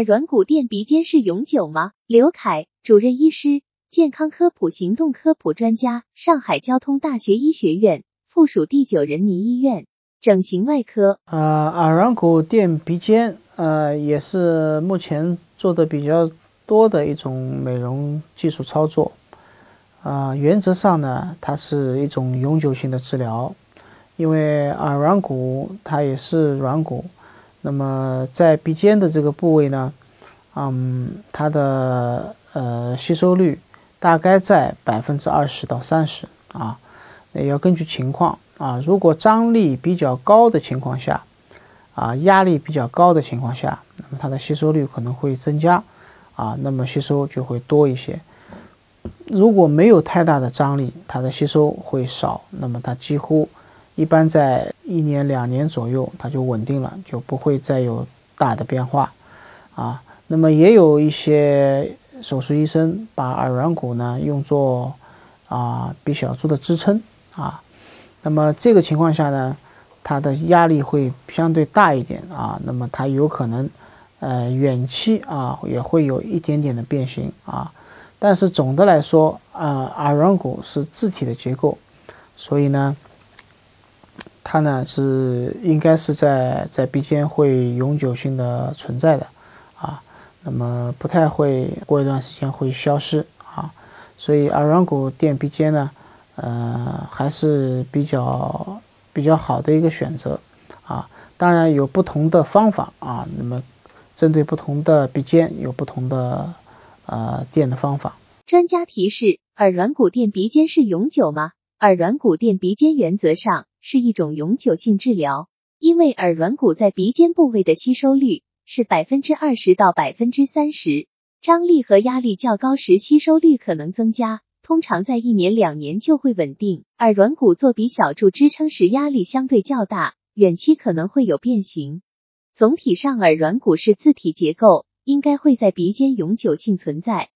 耳软骨垫鼻尖是永久吗？刘凯，主任医师，健康科普行动科普专家，上海交通大学医学院附属第九人民医院整形外科。呃，耳软骨垫鼻尖，呃，也是目前做的比较多的一种美容技术操作。啊，原则上呢，它是一种永久性的治疗，因为耳软骨它也是软骨。那么在鼻尖的这个部位呢，嗯，它的呃吸收率大概在百分之二十到三十啊，也要根据情况啊。如果张力比较高的情况下，啊，压力比较高的情况下，那么它的吸收率可能会增加啊，那么吸收就会多一些。如果没有太大的张力，它的吸收会少，那么它几乎。一般在一年两年左右，它就稳定了，就不会再有大的变化，啊，那么也有一些手术医生把耳软骨呢用作啊鼻小柱的支撑啊，那么这个情况下呢，它的压力会相对大一点啊，那么它有可能呃远期啊也会有一点点的变形啊，但是总的来说啊耳软骨是自体的结构，所以呢。它呢是应该是在在鼻尖会永久性的存在的，啊，那么不太会过一段时间会消失啊，所以耳软骨垫鼻尖呢，呃还是比较比较好的一个选择啊，当然有不同的方法啊，那么针对不同的鼻尖有不同的呃垫的方法。专家提示：耳软骨垫鼻尖是永久吗？耳软骨垫鼻尖原则上。是一种永久性治疗，因为耳软骨在鼻尖部位的吸收率是百分之二十到百分之三十，张力和压力较高时吸收率可能增加，通常在一年两年就会稳定。耳软骨做鼻小柱支撑时压力相对较大，远期可能会有变形。总体上，耳软骨是自体结构，应该会在鼻尖永久性存在。